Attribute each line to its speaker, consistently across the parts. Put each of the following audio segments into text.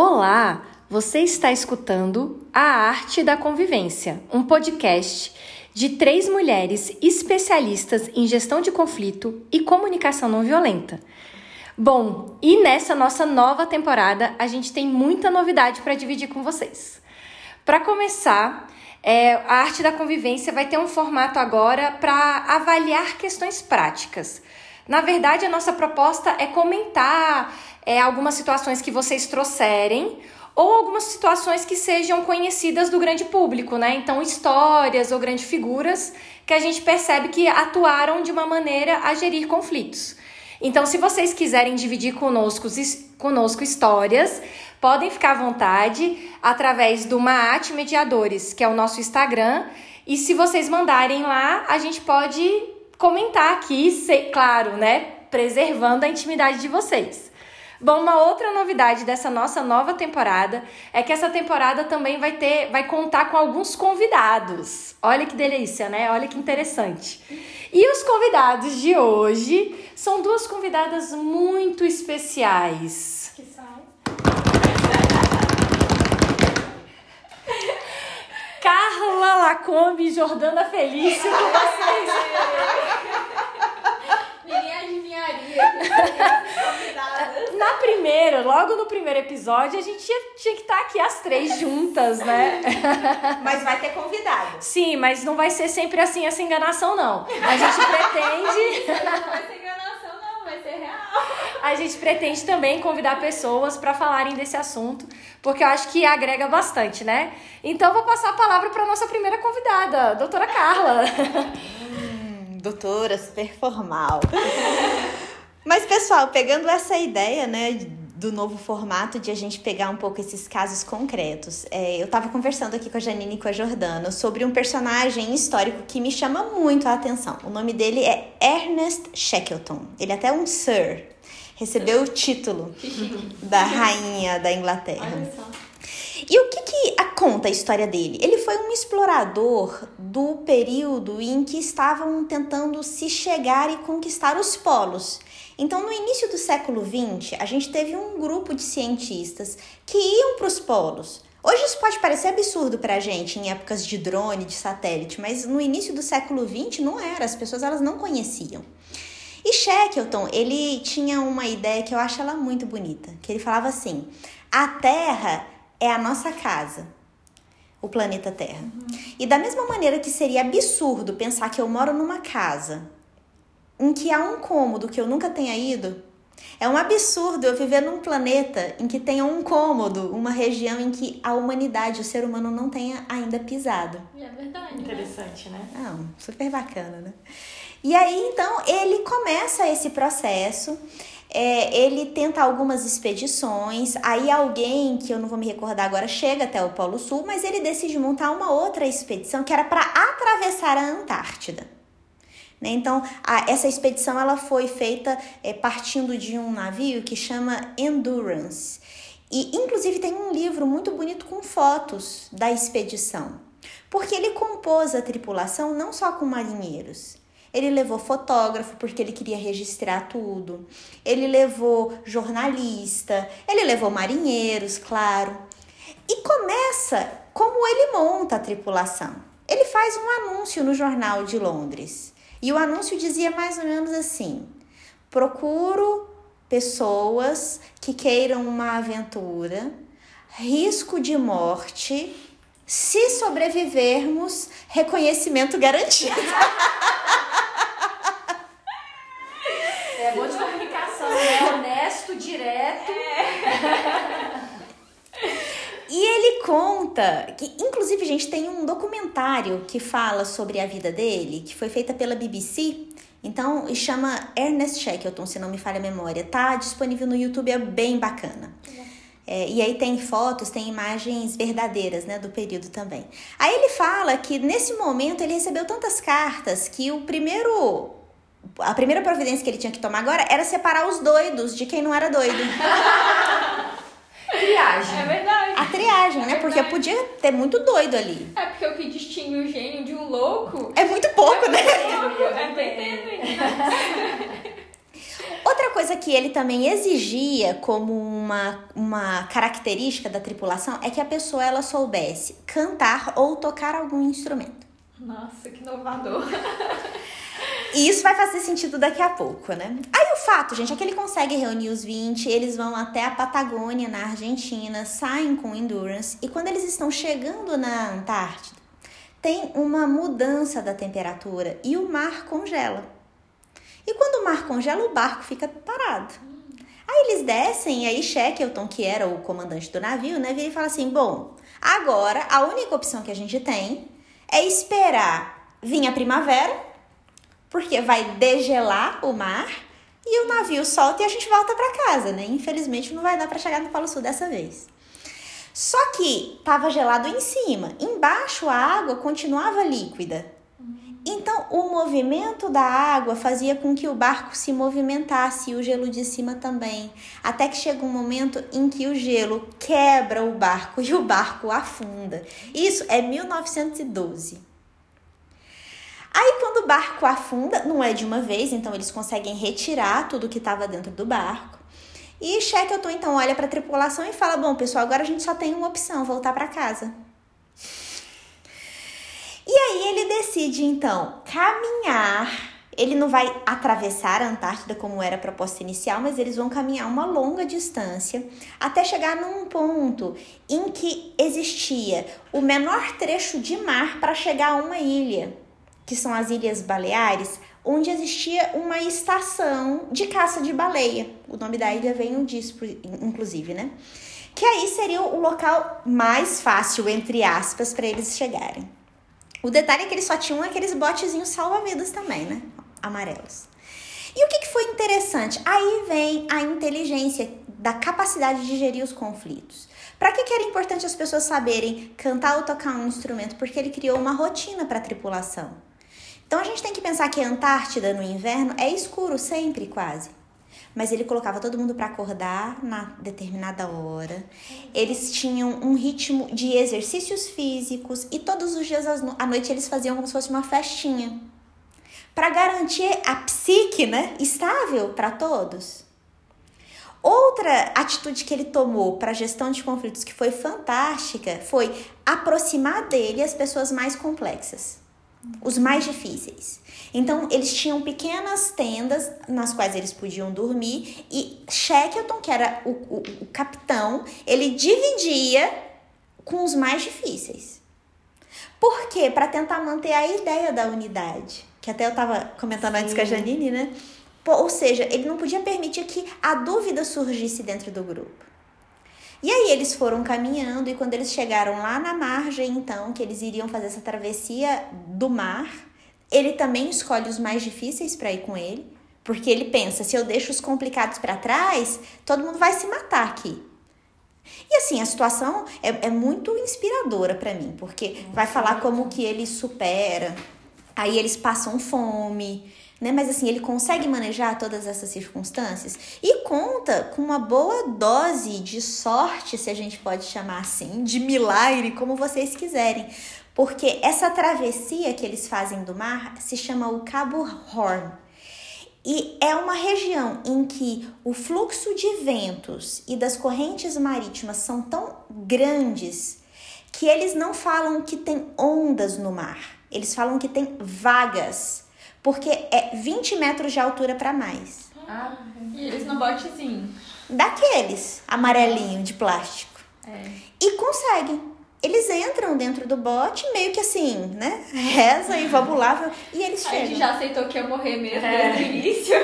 Speaker 1: Olá, você está escutando A Arte da Convivência, um podcast de três mulheres especialistas em gestão de conflito e comunicação não violenta. Bom, e nessa nossa nova temporada a gente tem muita novidade para dividir com vocês. Para começar, é, a arte da convivência vai ter um formato agora para avaliar questões práticas. Na verdade, a nossa proposta é comentar é, algumas situações que vocês trouxerem ou algumas situações que sejam conhecidas do grande público, né? Então, histórias ou grandes figuras que a gente percebe que atuaram de uma maneira a gerir conflitos. Então, se vocês quiserem dividir conosco, conosco histórias, podem ficar à vontade através do Maat Mediadores, que é o nosso Instagram. E se vocês mandarem lá, a gente pode comentar aqui, ser, claro, né? Preservando a intimidade de vocês. Bom, uma outra novidade dessa nossa nova temporada é que essa temporada também vai ter, vai contar com alguns convidados. Olha que delícia, né? Olha que interessante. E os convidados de hoje são duas convidadas muito especiais.
Speaker 2: Que são?
Speaker 1: Carla Lacombe e Jordana Felício com vocês.
Speaker 2: Ninguém adivinharia
Speaker 1: Na primeira, logo no primeiro episódio, a gente tinha, tinha que estar aqui as três juntas, né?
Speaker 3: Mas vai ter convidado.
Speaker 1: Sim, mas não vai ser sempre assim essa enganação, não. A gente pretende.
Speaker 2: Não vai ser enganação, não, vai ser real.
Speaker 1: A gente pretende também convidar pessoas para falarem desse assunto, porque eu acho que agrega bastante, né? Então vou passar a palavra para nossa primeira convidada, doutora Carla.
Speaker 3: Hum, doutora, super formal. Mas, pessoal, pegando essa ideia, né, do novo formato de a gente pegar um pouco esses casos concretos, é, eu tava conversando aqui com a Janine e com a Jordana sobre um personagem histórico que me chama muito a atenção. O nome dele é Ernest Shackleton. Ele é até um Sir. Recebeu o título da rainha da Inglaterra.
Speaker 2: Olha só.
Speaker 3: E o que, que a- conta a história dele? Ele foi um explorador do período em que estavam tentando se chegar e conquistar os polos. Então, no início do século XX, a gente teve um grupo de cientistas que iam para os polos. Hoje isso pode parecer absurdo para a gente em épocas de drone, de satélite, mas no início do século XX não era, as pessoas elas não conheciam. E Shackleton, ele tinha uma ideia que eu acho ela muito bonita, que ele falava assim: a Terra é a nossa casa, o planeta Terra. E da mesma maneira que seria absurdo pensar que eu moro numa casa em que há um cômodo que eu nunca tenha ido, é um absurdo eu viver num planeta em que tenha um cômodo, uma região em que a humanidade, o ser humano não tenha ainda pisado.
Speaker 2: É verdade. né?
Speaker 1: Interessante, né?
Speaker 3: Não, super bacana, né? E aí, então, ele começa esse processo, é, ele tenta algumas expedições, aí alguém, que eu não vou me recordar agora, chega até o Polo Sul, mas ele decide montar uma outra expedição que era para atravessar a Antártida. Né? Então, a- essa expedição ela foi feita é, partindo de um navio que chama Endurance. E, inclusive, tem um livro muito bonito com fotos da expedição. Porque ele compôs a tripulação não só com marinheiros. Ele levou fotógrafo porque ele queria registrar tudo. Ele levou jornalista. Ele levou marinheiros, claro. E começa como ele monta a tripulação. Ele faz um anúncio no jornal de Londres. E o anúncio dizia mais ou menos assim: procuro pessoas que queiram uma aventura, risco de morte, se sobrevivermos, reconhecimento garantido.
Speaker 1: É bom de comunicação, né? Honesto, direto.
Speaker 3: E ele conta que, inclusive, gente, tem um documentário que fala sobre a vida dele, que foi feita pela BBC. Então, chama Ernest Shackleton, se não me falha a memória. Tá disponível no YouTube, é bem bacana. É, e aí tem fotos, tem imagens verdadeiras, né, do período também. Aí ele fala que nesse momento ele recebeu tantas cartas que o primeiro a primeira providência que ele tinha que tomar agora era separar os doidos de quem não era doido.
Speaker 1: Triagem.
Speaker 2: É verdade.
Speaker 3: A triagem, né? Porque
Speaker 2: verdade.
Speaker 3: podia ter muito doido ali.
Speaker 2: É porque o que distingue o gênio de um louco
Speaker 3: É muito pouco, né?
Speaker 2: é o louco. É, tá entendendo?
Speaker 3: Outra coisa que que ele também exigia como uma, uma característica da tripulação é que a pessoa ela soubesse cantar ou tocar algum instrumento.
Speaker 2: Nossa, que inovador.
Speaker 3: E isso vai fazer sentido daqui a pouco, né? Aí o fato, gente, é que ele consegue reunir os 20, eles vão até a Patagônia, na Argentina, saem com Endurance, e quando eles estão chegando na Antártida, tem uma mudança da temperatura e o mar congela. E quando o mar congela, o barco fica parado. Aí eles descem, e aí Shackleton, que era o comandante do navio, né, vira e fala assim: bom, agora a única opção que a gente tem é esperar vir a primavera porque vai degelar o mar e o navio solta e a gente volta para casa, né? Infelizmente não vai dar para chegar no Polo Sul dessa vez. Só que tava gelado em cima, embaixo a água continuava líquida. Então, o movimento da água fazia com que o barco se movimentasse e o gelo de cima também. Até que chega um momento em que o gelo quebra o barco e o barco afunda. Isso é 1912. Aí quando o barco afunda, não é de uma vez, então eles conseguem retirar tudo que estava dentro do barco. E Shackleton então olha para a tripulação e fala: "Bom, pessoal, agora a gente só tem uma opção, voltar para casa". E aí ele decide então caminhar. Ele não vai atravessar a Antártida como era a proposta inicial, mas eles vão caminhar uma longa distância até chegar num ponto em que existia o menor trecho de mar para chegar a uma ilha que são as Ilhas Baleares, onde existia uma estação de caça de baleia. O nome da ilha vem disso, inclusive, né? Que aí seria o local mais fácil, entre aspas, para eles chegarem. O detalhe é que eles só tinham aqueles botezinhos salva-vidas também, né? Amarelos. E o que, que foi interessante? Aí vem a inteligência da capacidade de gerir os conflitos. Para que, que era importante as pessoas saberem cantar ou tocar um instrumento? Porque ele criou uma rotina para a tripulação. Então a gente tem que pensar que a Antártida no inverno é escuro sempre, quase. Mas ele colocava todo mundo para acordar na determinada hora. Eles tinham um ritmo de exercícios físicos e todos os dias à noite eles faziam como se fosse uma festinha. Para garantir a psique, né, estável para todos. Outra atitude que ele tomou para a gestão de conflitos que foi fantástica foi aproximar dele as pessoas mais complexas os mais difíceis. Então, eles tinham pequenas tendas nas quais eles podiam dormir e Shackleton, que era o, o, o capitão, ele dividia com os mais difíceis. Por quê? Para tentar manter a ideia da unidade. Que até eu estava comentando Sim. antes com a Janine, né? Ou seja, ele não podia permitir que a dúvida surgisse dentro do grupo. E aí eles foram caminhando e quando eles chegaram lá na margem, então, que eles iriam fazer essa travessia do mar, ele também escolhe os mais difíceis para ir com ele, porque ele pensa, se eu deixo os complicados para trás, todo mundo vai se matar aqui. E assim, a situação é, é muito inspiradora para mim, porque vai falar como que ele supera, aí eles passam fome, né? Mas assim, ele consegue manejar todas essas circunstâncias e conta com uma boa dose de sorte, se a gente pode chamar assim, de milagre, como vocês quiserem. Porque essa travessia que eles fazem do mar se chama o Cabo Horn. E é uma região em que o fluxo de ventos e das correntes marítimas são tão grandes que eles não falam que tem ondas no mar, eles falam que tem vagas porque é 20 metros de altura para mais.
Speaker 2: Ah, e eles no botezinho?
Speaker 3: Daqueles, amarelinho de plástico.
Speaker 2: É.
Speaker 3: E conseguem. Eles entram dentro do bote, meio que assim, né? Reza e lá. E eles chegam.
Speaker 2: A gente já aceitou que ia morrer mesmo é. desde o início.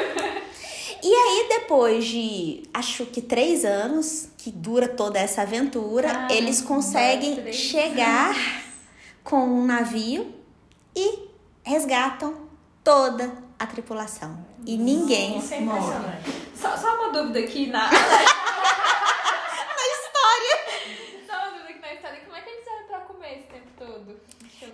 Speaker 3: E aí, depois de acho que três anos que dura toda essa aventura, ah, eles conseguem chegar com um navio e resgatam toda a tripulação. E ninguém
Speaker 2: Isso é morre. Só, só uma dúvida aqui na.
Speaker 3: na história.
Speaker 2: Só uma dúvida aqui na história. Como é que eles eram pra comer esse tempo todo?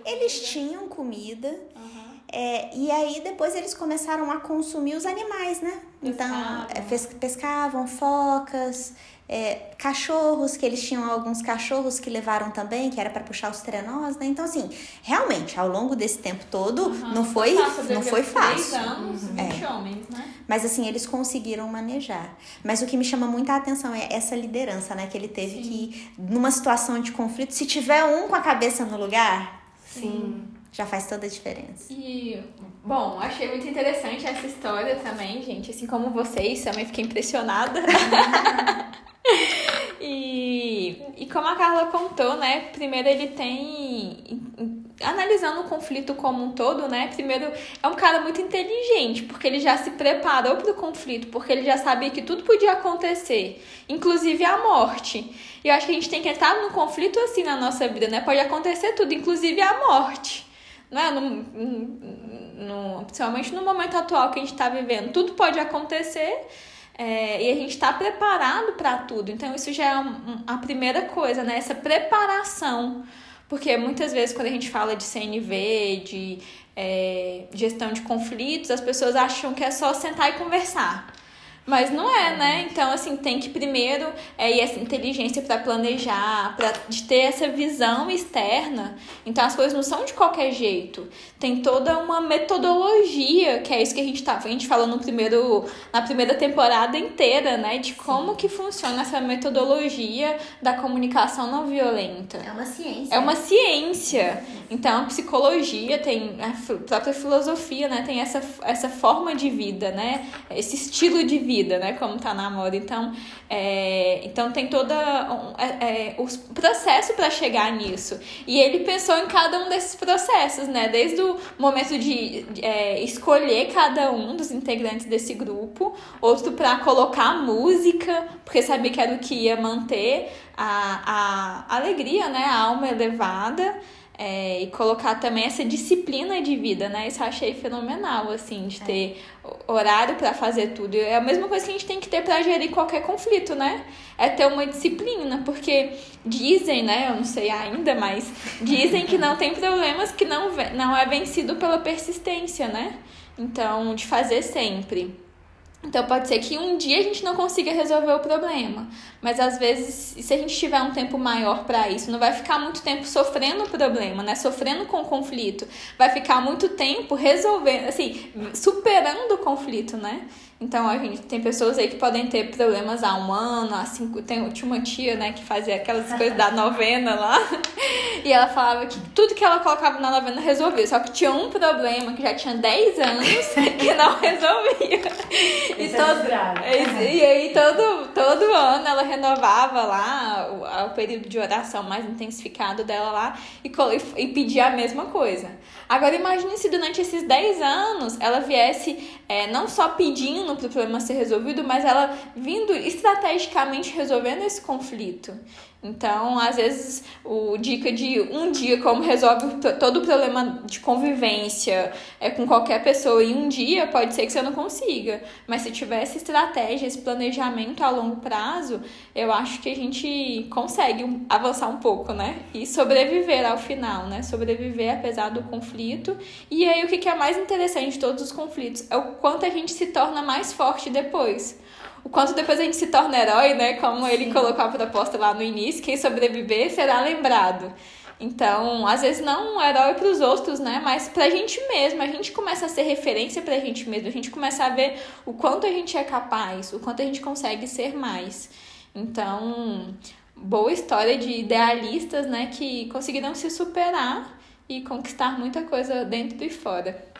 Speaker 3: Eles tinham comida.
Speaker 2: Uhum.
Speaker 3: É, e aí depois eles começaram a consumir os animais, né? Então,
Speaker 2: Pescavam.
Speaker 3: é, pes- pescavam focas, é, cachorros, que eles tinham alguns cachorros que levaram também, que era para puxar os trenós, né? Então, assim, realmente, ao longo desse tempo todo, não foi,
Speaker 2: Fácil,
Speaker 3: não foi fácil.
Speaker 2: anos, 20 homens, né?
Speaker 3: Mas assim, eles conseguiram manejar. Mas o que me chama muita atenção é essa liderança, né? Que ele teve que, numa situação de conflito, se tiver um com a cabeça no lugar,
Speaker 1: Sim.
Speaker 3: Já faz toda a diferença.
Speaker 2: E, bom, achei muito interessante essa história também, gente. Assim como vocês, também fiquei impressionada. e, e como a Carla contou, né? Primeiro ele tem. Analisando o conflito como um todo, né? Primeiro, é um cara muito inteligente, porque ele já se preparou para o conflito, porque ele já sabia que tudo podia acontecer, inclusive a morte. E eu acho que a gente tem que entrar no conflito assim na nossa vida, né? Pode acontecer tudo, inclusive a morte né, no, no, principalmente no momento atual que a gente está vivendo, tudo pode acontecer é, e a gente está preparado para tudo. Então, isso já é um- a primeira coisa, né? Essa preparação. Porque muitas vezes, quando a gente fala de CNV, de é, gestão de conflitos, as pessoas acham que é só sentar e conversar. Mas não é, né? Então, assim, tem que primeiro é, ir essa inteligência para planejar, para ter essa visão externa. Então, as coisas não são de qualquer jeito. Tem toda uma metodologia, que é isso que a gente tá, a gente falou no primeiro, na primeira temporada inteira, né? De como que funciona essa metodologia da comunicação não violenta.
Speaker 3: É uma ciência.
Speaker 2: É uma ciência. Então, a psicologia tem a própria filosofia, né? Tem essa, essa forma de vida, né? Esse estilo de vida, né? Como tá na moda. Então, é, então tem toda um, é, é, o processo para chegar nisso. E ele pensou em cada um desses processos, né? Desde o momento de, de, é, escolher cada um dos integrantes desse grupo, outro para colocar música, porque sabia que era o que ia manter a, a alegria, né? A alma elevada. É, e colocar também essa disciplina de vida, né? Isso eu achei fenomenal, assim, de ter horário para fazer tudo. É a mesma coisa que a gente tem que ter para gerir qualquer conflito, né? É ter uma disciplina, porque dizem, né? Eu não sei ainda, mas dizem que não tem problemas que não, não é vencido pela persistência, né? Então, de fazer sempre. Então pode ser que um dia a gente não consiga resolver o problema, mas às vezes, se a gente tiver um tempo maior para isso, não vai ficar muito tempo sofrendo o problema, né? Sofrendo com o conflito, vai ficar muito tempo resolvendo, assim, superando o conflito, né? Então a gente tem pessoas aí que podem ter problemas há um ano, há cinco. Tem, tinha uma tia, né, que fazia aquelas coisas da novena lá. E ela falava que tudo que ela colocava na novena resolvia. Só que tinha um problema que já tinha 10 anos que não resolvia. E,
Speaker 1: é
Speaker 2: todo,
Speaker 1: desgrave.
Speaker 2: e, e aí todo, todo ano ela renovava lá o, o período de oração mais intensificado dela lá e, colo- e pedia a mesma coisa. Agora imagine se durante esses 10 anos ela viesse é, não só pedindo para o problema ser resolvido, mas ela vindo estrategicamente resolvendo esse conflito. Então, às vezes, o dica de um dia como resolve todo o problema de convivência é com qualquer pessoa em um dia, pode ser que você não consiga. Mas se tiver essa estratégia, esse planejamento a longo prazo, eu acho que a gente consegue avançar um pouco, né? E sobreviver ao final, né? Sobreviver apesar do conflito. E aí, o que é mais interessante de todos os conflitos é o quanto a gente se torna mais forte depois o quanto depois a gente se torna herói, né? Como ele colocou a proposta lá no início, quem sobreviver será lembrado. Então, às vezes não um herói para os outros, né? Mas pra gente mesmo, a gente começa a ser referência pra gente mesmo, a gente começa a ver o quanto a gente é capaz, o quanto a gente consegue ser mais. Então, boa história de idealistas, né, que conseguiram se superar e conquistar muita coisa dentro e fora.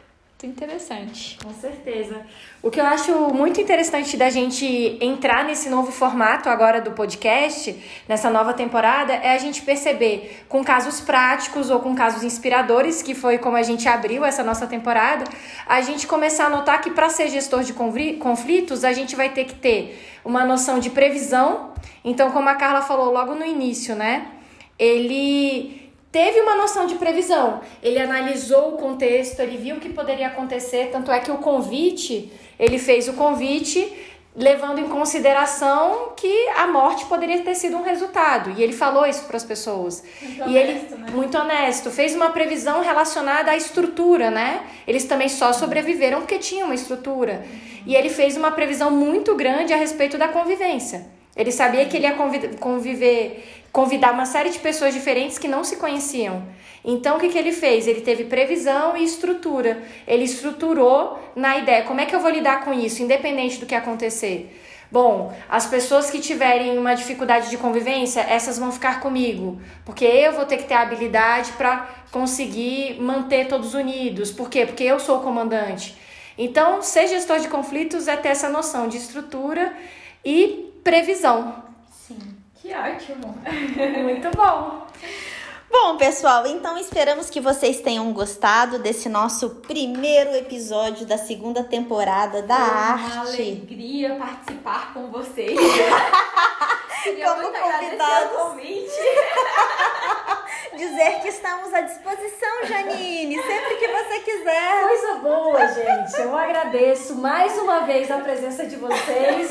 Speaker 2: Interessante.
Speaker 1: Com certeza. O que eu acho muito interessante da gente entrar nesse novo formato agora do podcast, nessa nova temporada, é a gente perceber com casos práticos ou com casos inspiradores, que foi como a gente abriu essa nossa temporada, a gente começar a notar que para ser gestor de conflitos, a gente vai ter que ter uma noção de previsão. Então, como a Carla falou logo no início, né? Ele teve uma noção de previsão. Ele analisou o contexto, ele viu o que poderia acontecer, tanto é que o convite, ele fez o convite levando em consideração que a morte poderia ter sido um resultado. E ele falou isso para as pessoas.
Speaker 2: Muito
Speaker 1: e
Speaker 2: honesto,
Speaker 1: ele
Speaker 2: né?
Speaker 1: muito honesto, fez uma previsão relacionada à estrutura, né? Eles também só sobreviveram porque tinham uma estrutura. E ele fez uma previsão muito grande a respeito da convivência. Ele sabia que ele ia conviver, convidar uma série de pessoas diferentes que não se conheciam. Então, o que, que ele fez? Ele teve previsão e estrutura. Ele estruturou na ideia: como é que eu vou lidar com isso, independente do que acontecer? Bom, as pessoas que tiverem uma dificuldade de convivência, essas vão ficar comigo, porque eu vou ter que ter a habilidade para conseguir manter todos unidos. Por quê? Porque eu sou o comandante. Então, ser gestor de conflitos é ter essa noção de estrutura e previsão.
Speaker 2: Sim. Que ótimo.
Speaker 1: Muito bom.
Speaker 3: Bom, pessoal, então esperamos que vocês tenham gostado desse nosso primeiro episódio da segunda temporada da
Speaker 2: Foi uma
Speaker 3: arte.
Speaker 2: alegria participar com vocês.
Speaker 3: Como
Speaker 2: muito
Speaker 3: convidados.
Speaker 2: o convite.
Speaker 3: Dizer que estamos à disposição, Janine, sempre que você quiser.
Speaker 1: Coisa boa, gente. Eu agradeço mais uma vez a presença de vocês.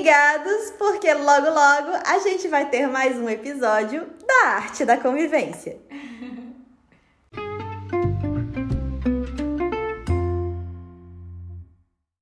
Speaker 3: Ligados, porque logo logo a gente vai ter mais um episódio da Arte da Convivência.